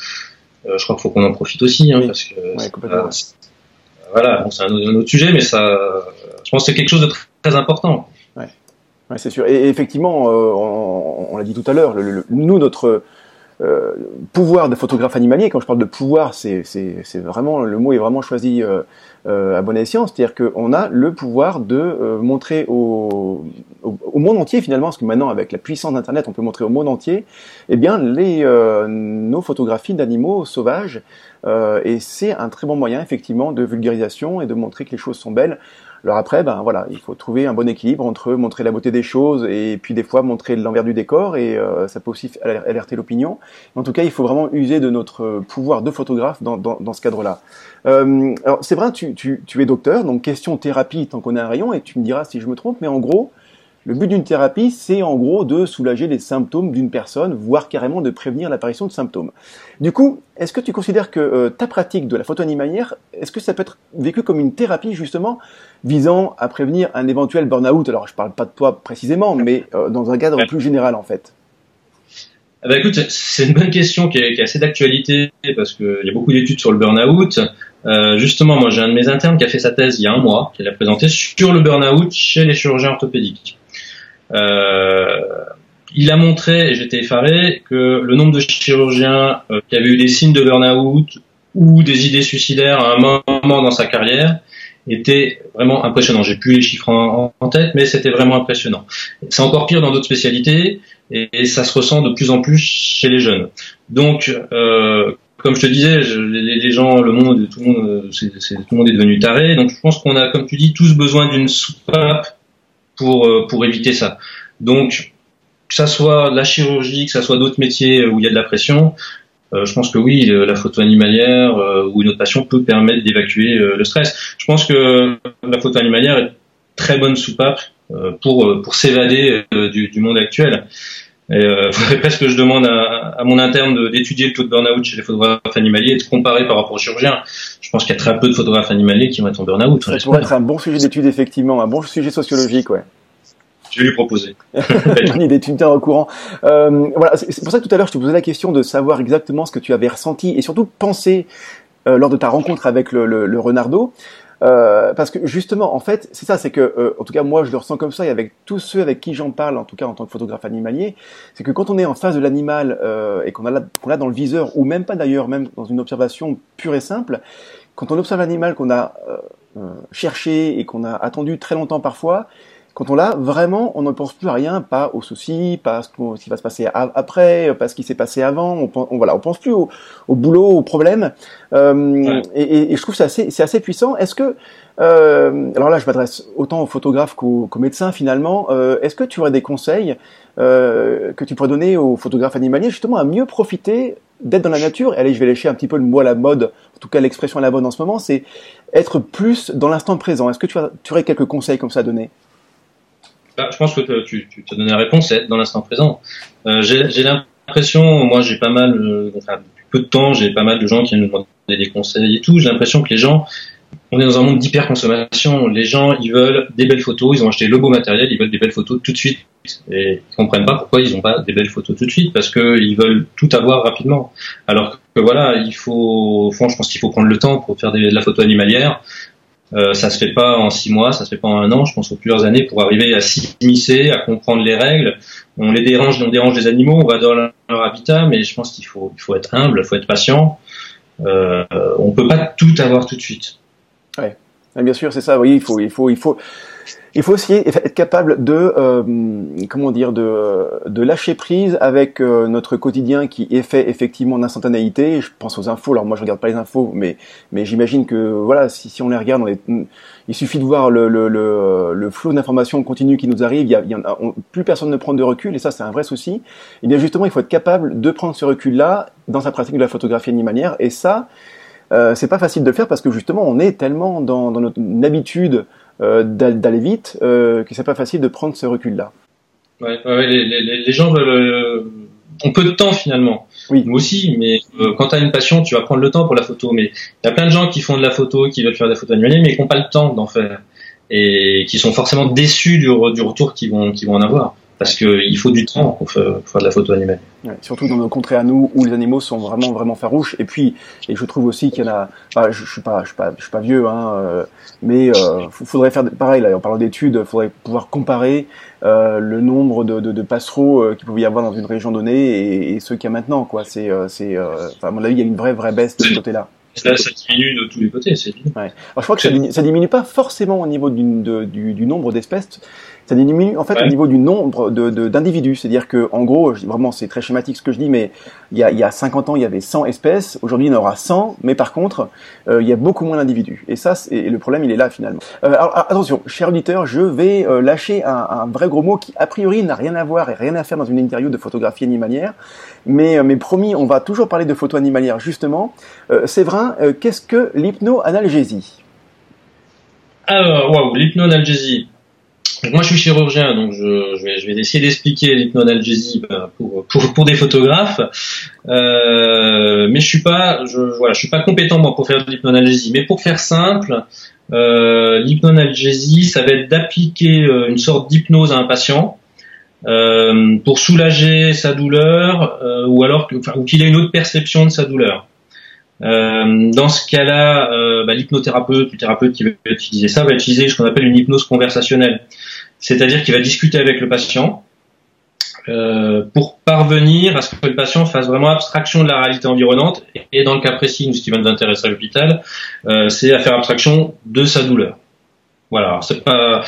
euh, je crois qu'il faut qu'on en profite aussi, hein, parce que voilà, bon, c'est un, autre sujet, mais ça, je pense que c'est quelque chose de très, important. Ouais, ouais c'est sûr. Et, effectivement, on, on l'a dit tout à l'heure, nous notre euh, pouvoir de photographe animalier, quand je parle de pouvoir, c'est vraiment le mot est vraiment choisi euh, euh, à bon escient, c'est-à-dire qu'on a le pouvoir de montrer au, au, monde entier finalement, parce que maintenant avec la puissance d'Internet, on peut montrer au monde entier, eh bien les nos photographies d'animaux sauvages, et c'est un très bon moyen effectivement de vulgarisation et de montrer que les choses sont belles. Alors après, ben voilà, il faut trouver un bon équilibre entre montrer la beauté des choses et puis des fois montrer l'envers du décor et euh, ça peut aussi alerter l'opinion. En tout cas, il faut vraiment user de notre pouvoir de photographe dans, dans, dans ce cadre-là. Euh, alors c'est vrai, tu, tu, tu es docteur, donc question thérapie tant qu'on a un rayon et tu me diras si je me trompe, mais en gros, le but d'une thérapie, c'est en gros de soulager les symptômes d'une personne, voire carrément de prévenir l'apparition de symptômes. Du coup, est-ce que tu considères que euh, ta pratique de la photo animalière, est-ce que ça peut être vécu comme une thérapie justement visant à prévenir un éventuel burn-out? Alors, je parle pas de toi précisément, mais euh, dans un cadre plus général en fait. Ah bah écoute, c'est une bonne question qui est, assez d'actualité parce qu'il y a beaucoup d'études sur le burn-out. Euh, justement, moi j'ai un de mes internes qui a fait sa thèse il y a un mois, qui l'a présenté sur le burn-out chez les chirurgiens orthopédiques. Euh, il a montré, et j'étais effaré, que le nombre de chirurgiens euh, qui avaient eu des signes de burn-out ou des idées suicidaires à un moment dans sa carrière était vraiment impressionnant. J'ai plus les chiffres en, tête, mais c'était vraiment impressionnant. C'est encore pire dans d'autres spécialités et, ça se ressent de plus en plus chez les jeunes. Donc, euh, comme je te disais, les, gens, le monde, tout le monde, c'est, tout le monde est devenu taré. Donc, je pense qu'on a, comme tu dis, tous besoin d'une soupape pour euh, pour éviter ça. Donc que ça soit la chirurgie, que ça soit d'autres métiers où il y a de la pression, euh, je pense que oui, la photo animalière euh, ou une autre passion peut permettre d'évacuer le stress. Je pense que la photo animalière est très bonne soupape pour pour s'évader du, du, monde actuel. Et euh, [LAUGHS] faudrait presque que je demande à, à mon interne d'étudier le taux de burn-out chez les photographes animaliers et de comparer par rapport aux chirurgiens. Je pense qu'il y a très peu de photographes animaliers qui vont être en burn-out. Ça pourrait être un bon sujet d'étude, effectivement, un bon sujet sociologique, ouais. Je vais lui proposer. [LAUGHS] Tu me tiens au courant. Euh, voilà, c'est pour ça que tout à l'heure, je te posais la question de savoir exactement ce que tu avais ressenti et surtout pensé euh, lors de ta rencontre avec le, le, le Renardo. Euh, parce que justement, en fait, c'est ça, c'est que, euh, en tout cas, moi, je le ressens comme ça, et avec tous ceux avec qui j'en parle, en tout cas en tant que photographe animalier, c'est que quand on est en face de l'animal euh, et qu'on a qu'on l'a dans le viseur, ou même pas d'ailleurs, même dans une observation pure et simple, quand on observe l'animal qu'on a cherché et qu'on a attendu très longtemps parfois, quand on l'a, vraiment, on ne pense plus à rien, pas aux soucis, pas à ce qui va se passer après, pas à ce qui s'est passé avant. On, on, voilà, on pense plus au, au boulot, aux problèmes. Euh, et, et, je trouve c'est assez, c'est assez puissant. Est-ce que, euh, alors là, je m'adresse autant aux photographes qu'aux, médecins finalement. Euh, est-ce que tu aurais des conseils euh, que tu pourrais donner aux photographes animaliers justement à mieux profiter d'être dans la nature? Allez, je vais lécher un petit peu le mot à la mode, en tout cas l'expression à la mode en ce moment, c'est être plus dans l'instant présent. Est-ce que tu, as, tu aurais quelques conseils comme ça à donner? Bah, je pense que tu, tu as donné la réponse, c'est dans l'instant présent. Euh, j'ai l'impression, moi j'ai pas mal, euh, enfin, depuis peu de temps, j'ai pas mal de gens qui me demandent des conseils et tout. J'ai l'impression que les gens on est dans un monde d'hyperconsommation. Les gens, ils veulent des belles photos, ils ont acheté le beau matériel, ils veulent des belles photos tout de suite. Et ils comprennent pas pourquoi ils n'ont pas des belles photos tout de suite, parce qu'ils veulent tout avoir rapidement. Alors que voilà, il faut, je pense qu'il faut prendre le temps pour faire de la photo animalière. Euh, ça se fait pas en six mois, ça se fait pas en un an. Je pense aux plusieurs années pour arriver à s'immiscer, à comprendre les règles. On les dérange, on dérange les animaux, on va dans leur habitat, mais je pense qu'il faut, il faut être humble, il faut être patient. Euh, on peut pas tout avoir tout de suite. Ouais. Bien sûr, c'est ça. Oui, il faut, il faut, il faut, il faut aussi être capable de, euh, comment dire, de, de lâcher prise avec euh, notre quotidien qui est fait effectivement en instantanéité. Je pense aux infos. Alors moi, je regarde pas les infos, mais mais j'imagine que voilà, si, si on les regarde, on il suffit de voir le, le, le, le flot d'informations continu qui nous arrive. Il y a, il y a plus personne ne prend de recul, et ça, c'est un vrai souci. Et eh bien justement, il faut être capable de prendre ce recul-là dans sa pratique de la photographie animalière, et ça. Euh, c'est pas facile de le faire parce que justement on est tellement dans, dans notre habitude d'aller vite euh, que c'est pas facile de prendre ce recul-là. Ouais, ouais les, les, les, gens veulent euh, ont peu de temps finalement. Oui. Nous aussi, mais euh, quand tu as une passion, tu vas prendre le temps pour la photo. Mais il y a plein de gens qui font de la photo, qui veulent faire des photos animalières, mais qui n'ont pas le temps d'en faire et qui sont forcément déçus du, du retour qu'ils vont, qu'ils vont en avoir parce qu'il faut du temps pour faire, de la photo animale. Ouais, surtout dans nos contrées à nous où les animaux sont vraiment vraiment farouches. Et puis, et je trouve aussi qu'il y en a. Je, je suis pas, je suis pas, je suis pas vieux, hein, euh, mais euh, faudrait faire pareil. Là, en parlant d'études, faudrait pouvoir comparer euh, le nombre de, de, de passereaux euh, qu'il pouvait y avoir dans une région donnée et, et ceux qu'il y a maintenant. Quoi, c'est, c'est, à mon avis, il y a une vraie vraie baisse de ce côté-là. Là, ça diminue de tous les côtés, c'est ouais. Alors, je crois que ça diminue, ça diminue pas forcément au niveau du, du, du nombre d'espèces, ça diminue en fait au niveau du nombre de, d'individus. C'est-à-dire que, en gros, vraiment, c'est très schématique ce que je dis, mais il y a, il y a 50 ans, il y avait 100 espèces. Aujourd'hui, il y en aura 100, mais par contre, euh, il y a beaucoup moins d'individus. Et ça, c'est, le problème, il est là finalement. Euh, alors, attention, cher auditeur, je vais euh, lâcher un, un, vrai gros mot qui, a priori, n'a rien à voir et rien à faire dans une interview de photographie animalière. Mais, mais promis, on va toujours parler de photo animalière justement. Séverin, qu'est-ce que l'hypnoanalgésie? Alors, waouh, l'hypnoanalgésie moi, je suis chirurgien, donc je, je vais, je vais essayer d'expliquer l'hypnoanalgésie ben, pour, pour, pour, des photographes, euh, mais je suis pas, je, voilà, je suis pas compétent moi pour faire de l'hypnoanalgésie. Mais pour faire simple, euh, l'hypnoanalgésie, ça va être d'appliquer euh, une sorte d'hypnose à un patient euh, pour soulager sa douleur, euh, ou alors enfin, ou qu'il ait une autre perception de sa douleur. Euh, dans ce cas-là, euh, bah, l'hypnothérapeute, le thérapeute qui veut utiliser ça, va utiliser ce qu'on appelle une hypnose conversationnelle c'est-à-dire qu'il va discuter avec le patient euh, pour parvenir à ce que le patient fasse vraiment abstraction de la réalité environnante. Et dans le cas précis, nous, ce qui va nous intéresser à l'hôpital, euh, c'est à faire abstraction de sa douleur. Voilà. C'est pas,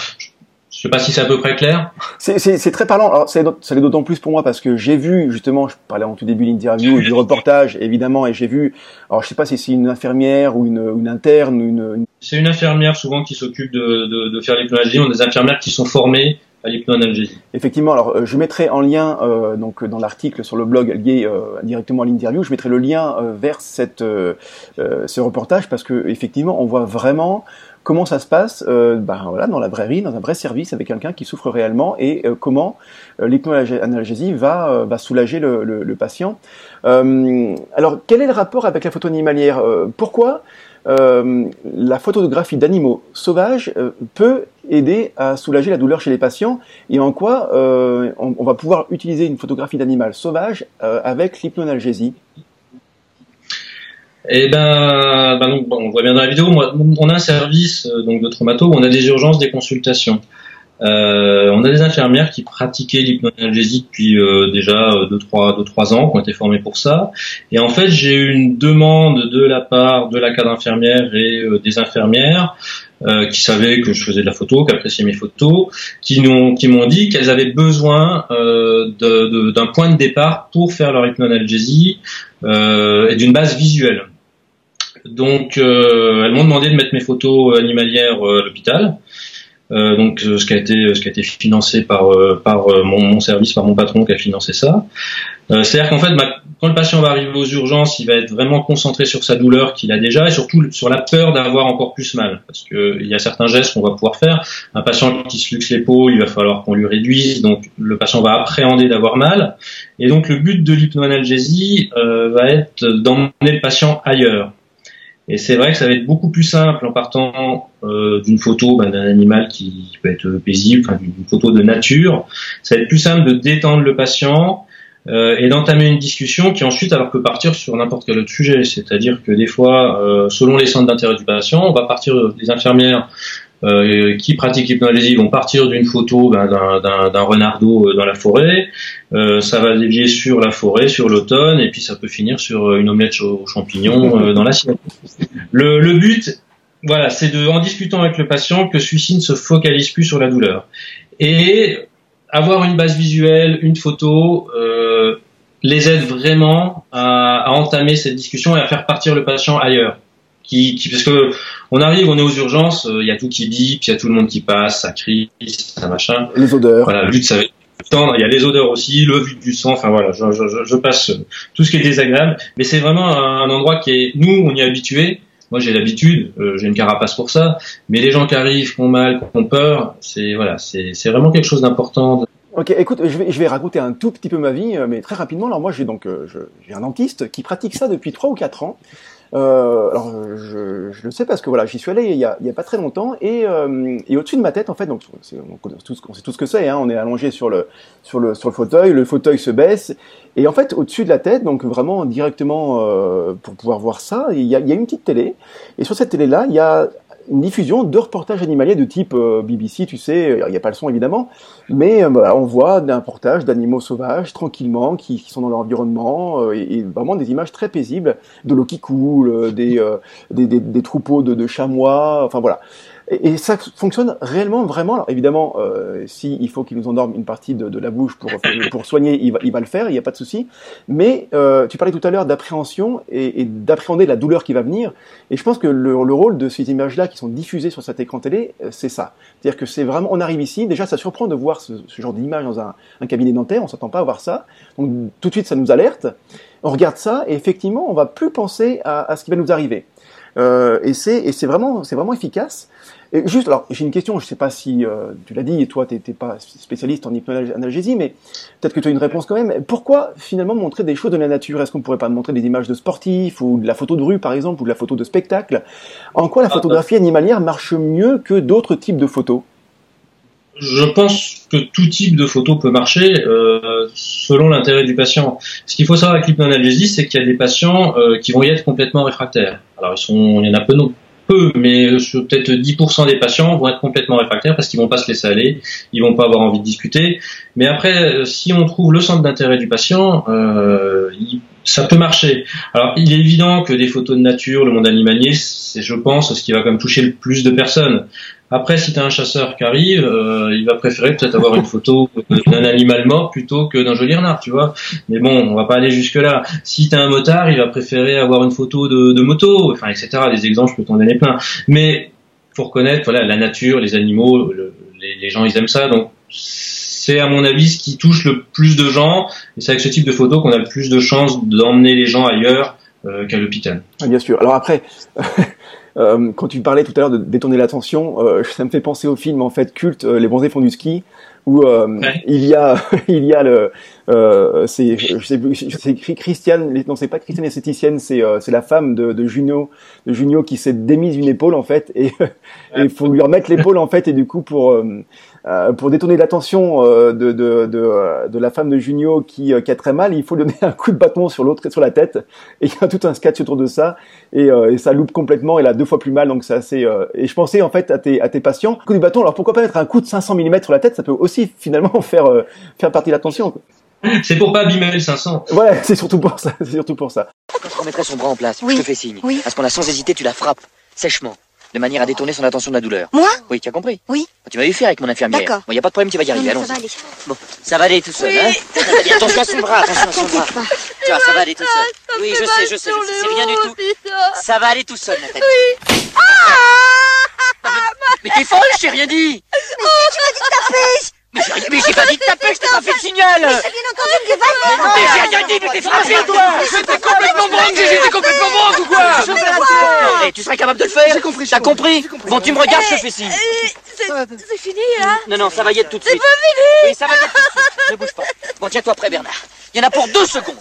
je sais pas si c'est à peu près clair. C'est très parlant. Alors, ça l'est d'autant plus pour moi parce que j'ai vu justement, je parlais en tout début de l'interview, [LAUGHS] du reportage évidemment, et j'ai vu. Alors, je sais pas si c'est une infirmière ou une, une interne, une. une... C'est une infirmière souvent qui s'occupe de, de, de, faire l'hypnoalgésie. On a des infirmières qui sont formées à l'hypnoanalgésie. Effectivement. Alors, euh, je mettrai en lien euh, donc dans l'article sur le blog lié euh, directement à l'interview, je mettrai le lien euh, vers cette ce reportage parce que effectivement, on voit vraiment comment ça se passe ben, voilà, dans la vraie vie, dans un vrai service avec quelqu'un qui souffre réellement et euh, comment euh, l'hypnoanalgésie va, euh, va soulager le, patient. Alors, quel est le rapport avec la photo animalière Pourquoi la photographie d'animaux sauvages peut aider à soulager la douleur chez les patients et en quoi on, on, va pouvoir utiliser une photographie d'animal sauvage avec l'hypnoanalgésie? Et eh ben, ben donc, on voit bien dans la vidéo, moi, on a un service euh, donc de traumato on a des urgences, des consultations. Euh, on a des infirmières qui pratiquaient l'hypnoanalgésie depuis euh, déjà 2 trois, deux, trois ans, qui ont été formées pour ça. Et en fait, j'ai eu une demande de la part de la cadre infirmière et des infirmières qui savaient que je faisais de la photo, qui appréciaient mes photos, qui m'ont qui m'ont dit qu'elles avaient besoin d'un point de départ pour faire leur hypnoanalgésie et d'une base visuelle. Donc, euh, elles m'ont demandé de mettre mes photos animalières euh, à l'hôpital. Euh, donc ce qui a été ce qui a été financé par par mon, service par mon patron qui a financé ça. C'est-à-dire qu'en fait quand le patient va arriver aux urgences il va être vraiment concentré sur sa douleur qu'il a déjà et surtout sur la peur d'avoir encore plus mal. Parce que il y a certains gestes qu'on va pouvoir faire. Un patient qui se luxe l'épaule il va falloir qu'on lui réduise. Donc le patient va appréhender d'avoir mal. Et donc le but de l'hypnoanalgésie va être d'emmener le patient ailleurs Et c'est vrai que ça va être beaucoup plus simple en partant euh, d'une photo ben, d'un animal qui peut être paisible, enfin d'une photo de nature. Ça va être plus simple de détendre le patient euh, et d'entamer une discussion qui ensuite alors peut partir sur n'importe quel autre sujet. C'est-à-dire que des fois, euh, selon les centres d'intérêt du patient, on va partir des infirmières euh, qui pratiquent l'hypnolésie vont partir d'une photo ben, d'un renardeau euh, dans la forêt, euh, ça va dévier sur la forêt, sur l'automne, et puis ça peut finir sur une omelette aux champignons [LAUGHS] dans l'assiette. Le, le but, voilà, c'est de, en discutant avec le patient, que celui-ci ne se focalise plus sur la douleur. Et avoir une base visuelle, une photo, euh, les aide vraiment à, à, entamer cette discussion et à faire partir le patient ailleurs qui, qui, parce que on arrive, on est aux urgences, il y a tout qui bip, il y a tout le monde qui passe, ça crie, ça machin. Les odeurs. Voilà, le but ça il y a les odeurs aussi, le vue du sang, enfin voilà, je, je, je, passe tout ce qui est désagréable, mais c'est vraiment un, endroit qui est, nous, on y est habitué. Moi, j'ai l'habitude, euh, j'ai une carapace pour ça, mais les gens qui arrivent, qui ont mal, qui ont peur, c'est voilà, c'est vraiment quelque chose d'important. Ok, écoute, je vais, je vais raconter un tout petit peu ma vie, euh, mais très rapidement. Alors moi, j'ai donc, euh, j'ai un dentiste qui pratique ça depuis trois ou quatre ans. Euh, alors je, je, le sais parce que voilà, j'y suis allé il y a, il y a pas très longtemps et, euh, et au-dessus de ma tête en fait, donc on, tout, on sait tout ce que c'est, hein, on est allongé sur le sur le sur le fauteuil, le fauteuil se baisse et en fait au-dessus de la tête, donc vraiment directement euh, pour pouvoir voir ça, il y a, il y a une petite télé et sur cette télé là, il y a une diffusion de reportages animaliers de type euh, BBC, tu sais, il n'y a pas le son évidemment, mais euh, on voit un reportage d'animaux sauvages tranquillement qui, qui, sont dans leur environnement euh, et, vraiment des images très paisibles de l'eau qui coule, des, des, des, des, troupeaux de, de chamois, enfin voilà. Et, ça fonctionne réellement, vraiment. Alors évidemment, euh, s'il faut qu'il nous endorme une partie de, de, la bouche pour, pour soigner, il va, il va le faire, il n'y a pas de souci. Mais euh, tu parlais tout à l'heure d'appréhension et, et d'appréhender la douleur qui va venir. Et je pense que le, le rôle de ces images-là qui sont diffusées sur cet écran télé, euh, c'est ça. C'est-à-dire que c'est vraiment, on arrive ici, déjà ça surprend de voir ce, ce genre d'image dans un, un, cabinet dentaire, on s'attend pas à voir ça. Donc tout de suite ça nous alerte. On regarde ça et effectivement on va plus penser à, à ce qui va nous arriver. Euh, et c'est vraiment, vraiment efficace. Et juste, alors j'ai une question, je sais pas si euh, tu l'as dit, et toi tu n'es pas spécialiste en hypnoanalgésie, mais peut-être que tu as une réponse quand même. Pourquoi finalement montrer des choses de la nature? Est-ce qu'on pourrait pas montrer des images de sportifs, ou de la photo de rue par exemple, ou de la photo de spectacle? En quoi la ah, photographie animalière marche mieux que d'autres types de photos? Je pense que tout type de photo peut marcher euh, selon l'intérêt du patient. Ce qu'il faut savoir avec l'hypnoanalgésie, c'est qu'il y a des patients euh, qui vont y être complètement réfractaires. Alors ils sont, il y en a peu, peu, mais peut-être 10% des patients vont être complètement réfractaires parce qu'ils vont pas se laisser aller, ils vont pas avoir envie de discuter. Mais après, si on trouve le centre d'intérêt du patient, euh, ça peut marcher. Alors, il est évident que des photos de nature, le monde animalier, c'est, je pense, ce qui va quand même toucher le plus de personnes. Après, si tu un chasseur qui arrive, euh, il va préférer peut-être avoir une photo [LAUGHS] d'un animal mort plutôt que d'un joli renard, tu vois. Mais bon, on va pas aller jusque là. Si tu un motard, il va préférer avoir une photo de, de moto, enfin, etc. Des exemples, je peux t'en donner plein. Mais faut reconnaître, voilà, la nature, les animaux, les, les, gens, ils aiment ça. Donc, c'est à mon avis ce qui touche le plus de gens. Et c'est avec ce type de photo qu'on a le plus de chances d'emmener les gens ailleurs euh, qu'à l'hôpital. Ah, bien sûr. Alors après. [LAUGHS] Euh, quand tu parlais tout à l'heure de détourner l'attention, euh, [LAUGHS] ça me fait penser au film en fait culte euh, Les bronzés font du ski où euh, il y a [LAUGHS] il y a le euh, c'est je sais plus c'est Christiane non c'est pas Christiane l'esthéticienne c'est c'est la femme de, de Junio de Junio qui s'est démise une épaule en fait et [LAUGHS] il faut lui remettre l'épaule en fait et du coup pour euh, pour détourner l'attention euh, de, de, de, euh, de, la femme de Junio qui, qui, a très mal, il faut [LAUGHS] donner un coup de bâton sur l'autre sur la tête. Et il y a tout un sketch autour de ça. Et, et ça loupe complètement. Elle a deux fois plus mal. Donc c'est assez. et je pensais en fait à tes, à tes patients. Coup de bâton. Alors pourquoi pas mettre un coup de 500 mm sur la tête Ça peut aussi finalement [LAUGHS] faire faire partie de l'attention. C'est pour pas abîmer le 500. Ouais, [LAUGHS] c'est surtout pour ça. [LAUGHS] C'est surtout pour ça. Quand je remettrai son bras en place, je te fais signe. Oui. À ce moment-là, sans hésiter, tu la frappes sèchement de manière à détourner son attention de la douleur. Moi? Oui, tu as compris Oui. Tu m'as vu faire avec mon infirmière. D'accord. Bon, y a pas de problème, tu vas y arriver. Non, Allons. ça va aller. Bon, ça va aller tout seul, Oui. hein Attention à son bras, attention à son bras. Pas. Tu vois, ça va aller tout seul. Me Oui, je sais, je sais, je sais, c'est rien du tout. Ça va aller tout seul, Nathalie. Oui. Ah Mais t'es folle, je t'ai rien dit Mais tu m'as dit de taper Mais j'ai mais pas dit de taper, je t'ai pas fait de signal J'ai bien entendu que Mais j'ai rien dit, mais t'es frappé, toi J'étais complètement branque, j'étais complètement branque ou quoi Eh, tu serais capable de le faire J'ai compris, T'as compris Bon, tu me regardes, je fais signe. Eh, C'est c'est fini là Non, non, ça va y être tout de suite. pas fini Oui, ça va y être tout de suite. Ne bouge pas. Bon, tiens-toi prêt, Bernard. Il y en a pour deux secondes.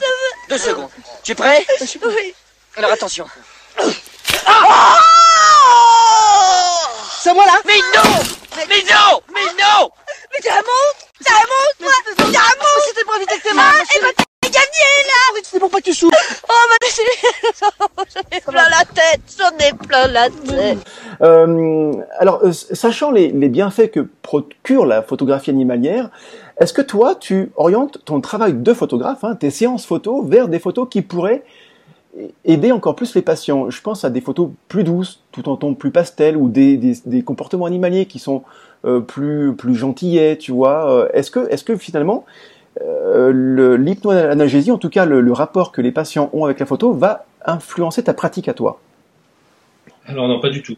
Deux secondes. Tu es prêt Oui. Alors attention. Ah Montre-moi là Mais non Mais non Mais non Mais t'es un monstre T'es un monstre moi T'es un monstre. C'était pour éviter que t'es mal Eh ben t'as gagné là. C'est pour pas que tu souffres. Oh bah [LAUGHS] j'en ai plein la tête. J'en ai plein la tête. Euh, alors, euh, sachant les, les bienfaits que procure la photographie animalière, est-ce que toi, tu orientes ton travail de photographe, hein, tes séances photos, vers des photos qui pourraient aider encore plus les patients? Je pense à des photos plus douces, tout en ton plus pastel, ou des, des, des comportements animaliers qui sont plus plus gentillets, tu vois. Euh, Est-ce que est-ce que finalement euh, l'hypnoanalgésie, en tout cas le, le rapport que les patients ont avec la photo, va influencer ta pratique à toi? Alors non, pas du tout.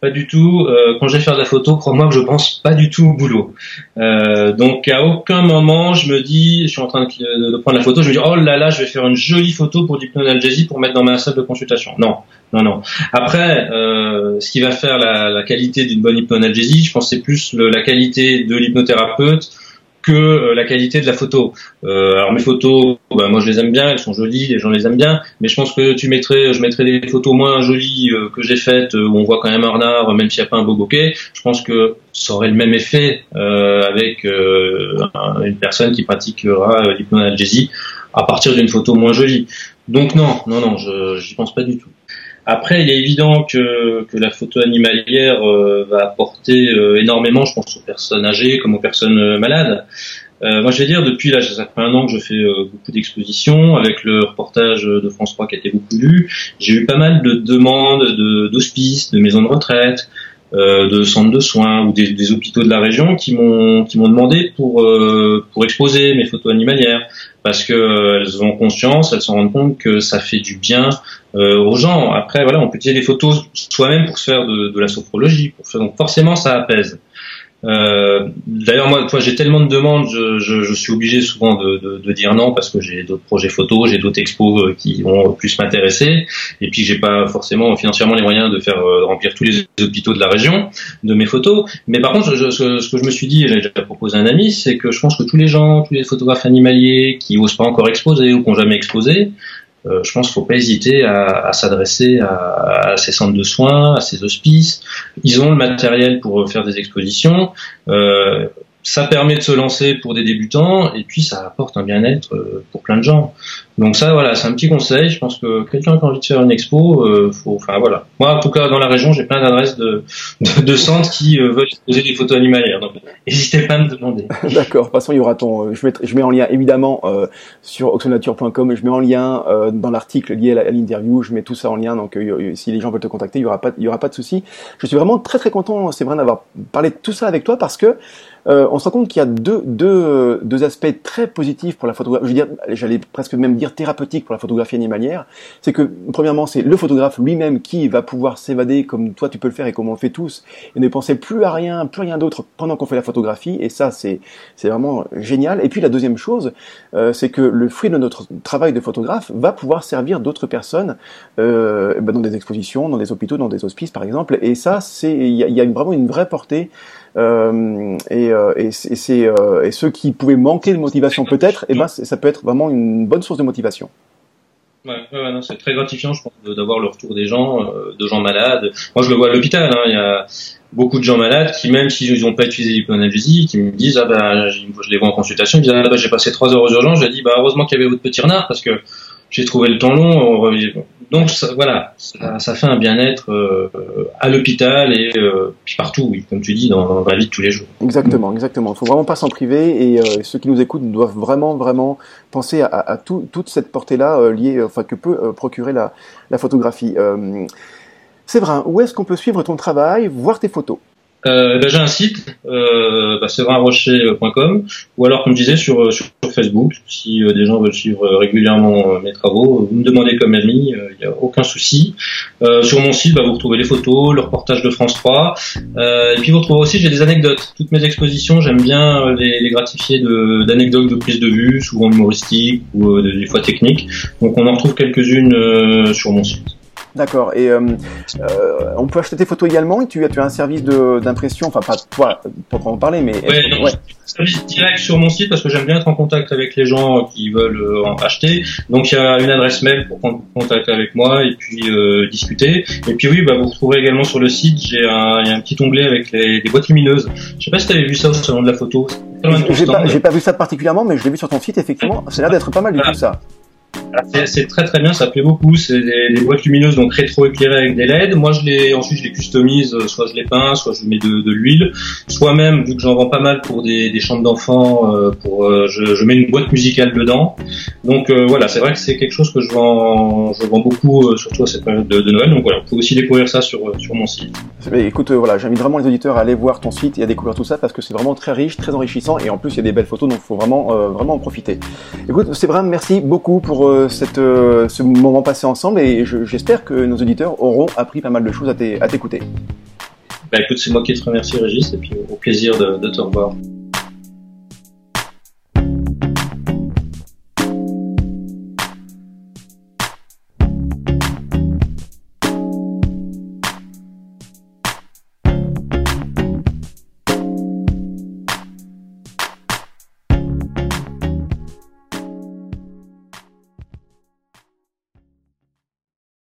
Pas du tout. Euh, quand je vais faire de la photo, crois-moi que je pense pas du tout au boulot. Euh, donc à aucun moment je me dis, je suis en train de, prendre la photo, je me dis oh là là, je vais faire une jolie photo pour l'hypnoanalgésie pour mettre dans ma salle de consultation. Non, non, non. Après, euh, ce qui va faire la, qualité d'une bonne hypnoanalgésie, je pense c'est plus la qualité de l'hypnothérapeute euh, la qualité de la photo. Euh, alors mes photos, bah, moi je les aime bien, elles sont jolies, les gens les aiment bien, mais je pense que tu mettrais, je mettrais des photos moins jolies euh, que j'ai faites euh, où on voit quand même un renard, même s'il n'y a pas un beau bokeh. Je pense que ça aurait le même effet avec un- une personne qui pratiquera l'hypnoanalgésie à partir d'une photo moins jolie. Donc non, non, non, je j'y pense pas du tout. Après, il est évident que, que la photo animalière euh, va apporter euh, énormément, je pense, aux personnes âgées comme aux personnes euh, malades. Euh, moi, je vais dire, depuis là, ça fait un an que je fais euh, beaucoup d'expositions avec le reportage de France 3 qui a été beaucoup lu. J'ai eu pas mal de demandes de- d'hospices, de, maisons de retraite, euh, de centres de soins ou des, des hôpitaux de la région qui m'ont qui m'ont demandé pour euh, pour exposer mes photos animalières parce que euh, elles ont conscience, elles se rendent compte que ça fait du bien aux gens. Après, voilà, on peut utiliser des photos soi-même pour se faire de, de la sophrologie. Pour faire, donc forcément, ça apaise. Euh, D'ailleurs, moi, toi, j'ai tellement de demandes, je, je, je suis obligé souvent de, de, de dire non parce que j'ai d'autres projets photos, j'ai d'autres expos euh, qui vont plus m'intéresser, et puis j'ai pas forcément financièrement les moyens de faire euh, remplir tous les hôpitaux de la région de mes photos. Mais par contre, je, ce, ce que je me suis dit, j'ai déjà proposé à un ami, c'est que je pense que tous les gens, tous les photographes animaliers qui osent pas encore exposer ou qui ont jamais exposé, euh, je pense qu'il faut pas hésiter à, s'adresser à, à ces centres de soins, à ces hospices. Ils ont le matériel pour faire des expositions. Euh, ça permet de se lancer pour des débutants et puis ça apporte un bien-être euh, pour plein de gens. Donc ça, voilà, c'est un petit conseil. Je pense que quelqu'un qui a envie de faire une expo, euh, faut, enfin voilà. Moi, en tout cas, dans la région, j'ai plein d'adresses de, de, de centres qui euh, veulent exposer des photos animalières. Donc, n'hésitez pas à me demander. [LAUGHS] D'accord. De toute façon, il y aura ton. euh, Je mets, je mets en lien évidemment euh, sur oxonature.com. Je mets en lien euh, dans l'article lié à l'interview. Je mets tout ça en lien. Donc, si les gens veulent te contacter, il y aura pas, il y aura pas de souci. Je suis vraiment très très content, vrai, d'avoir parlé de tout ça avec toi parce que euh, on se rend compte qu'il y a deux, deux, deux aspects très positifs pour la photographie. Je veux dire, j'allais presque même dire thérapeutique pour la photographie animalière. C'est que premièrement, c'est le photographe lui-même qui va pouvoir s'évader comme toi tu peux le faire et comme on le fait tous et ne penser plus à rien, plus rien d'autre pendant qu'on fait la photographie. Et ça, c'est vraiment génial. Et puis la deuxième chose, euh, c'est que le fruit de notre travail de photographe va pouvoir servir d'autres personnes euh, ben, dans des expositions, dans des hôpitaux, dans des hospices par exemple. Et ça, c'est il y a, vraiment une vraie portée. Euh, et, euh, et, c'est- et c'est euh, et ceux qui pouvaient manquer de motivation peut-être, et ben c'est- ça peut être vraiment une bonne source de motivation. Ouais, ouais, ouais, non, c'est très gratifiant, je pense, de- d'avoir le retour des gens, euh, de gens malades. Moi, je le vois à l'hôpital. Hein, il y a beaucoup de gens malades qui, même s'ils n'ont pas utilisé l'hypnoanalgésie, qui me disent, ah ben, je je les vois en consultation, ils me disent, ah ben, j'ai passé trois heures aux urgences. Je dis, bah heureusement qu'il y avait votre petit renard parce que j'ai trouvé le temps long. Donc voilà, ça, fait un bien-être euh, à l'hôpital et euh, puis partout, oui, comme tu dis, dans, la vie de tous les jours. Exactement, exactement. Il faut vraiment pas s'en priver et euh, ceux qui nous écoutent doivent vraiment, vraiment penser à, à tout, toute cette portée-là euh, liée, euh, enfin que peut euh, procurer la, la photographie. Séverin, où est-ce qu'on peut suivre ton travail, voir tes photos? Euh, ben, j'ai un site, euh, bah, séverinrocher.com, ou alors, comme je disais, sur, euh, sur, Facebook. Si euh, des gens veulent suivre euh, régulièrement euh, mes travaux, vous me demandez comme ami, il n'y a aucun souci. Sur mon site, bah, vous retrouvez les photos, le reportage de France 3, euh, et puis vous retrouvez aussi, j'ai des anecdotes. Toutes mes expositions, j'aime bien les, les gratifier de- d'anecdotes de, prise de vue, souvent humoristiques ou des fois techniques. Donc on en retrouve quelques-unes sur mon site. D'accord. Et euh, euh, on peut acheter tes photos également. Et tu, tu as un service d'impression, enfin pas toi pour en parler, mais ouais, ouais. service direct sur mon site parce que j'aime bien être en contact avec les gens qui veulent euh, en acheter. Donc il y a une adresse mail pour prendre contact avec moi et puis euh, discuter. Et puis oui, bah, vous retrouverez également sur le site, j'ai un, y a un petit onglet avec les, des boîtes lumineuses. Je sais pas si tu avais vu ça au salon de la photo. J'ai pas, pas, vu ça particulièrement, mais je l'ai vu sur ton site effectivement. C'est l'air d'être pas mal du tout ça. C'est très très bien, ça plaît beaucoup. C'est des, boîtes lumineuses donc rétro-éclairées avec des LED. Moi, je les ensuite je les customise, euh, soit je les peins, soit je mets de, l'huile, soit même vu que j'en vends pas mal pour des, chambres d'enfants, euh, pour euh, je, mets une boîte musicale dedans. Donc voilà, c'est vrai que c'est quelque chose que je vends, je vends beaucoup, surtout à cette période de, de, Noël. Donc voilà, vous pouvez aussi découvrir ça sur sur mon site. écoute, voilà, j'invite vraiment les auditeurs à aller voir ton site et à découvrir tout ça parce que c'est vraiment très riche, très enrichissant et en plus il y a des belles photos, donc faut vraiment vraiment en profiter. Écoute, c'est vraiment merci beaucoup pour cette, euh, ce moment passé ensemble et j'espère que nos auditeurs auront appris pas mal de choses à t'écouter. Bah écoute, c'est moi qui te remercie Régis et puis au plaisir de te revoir.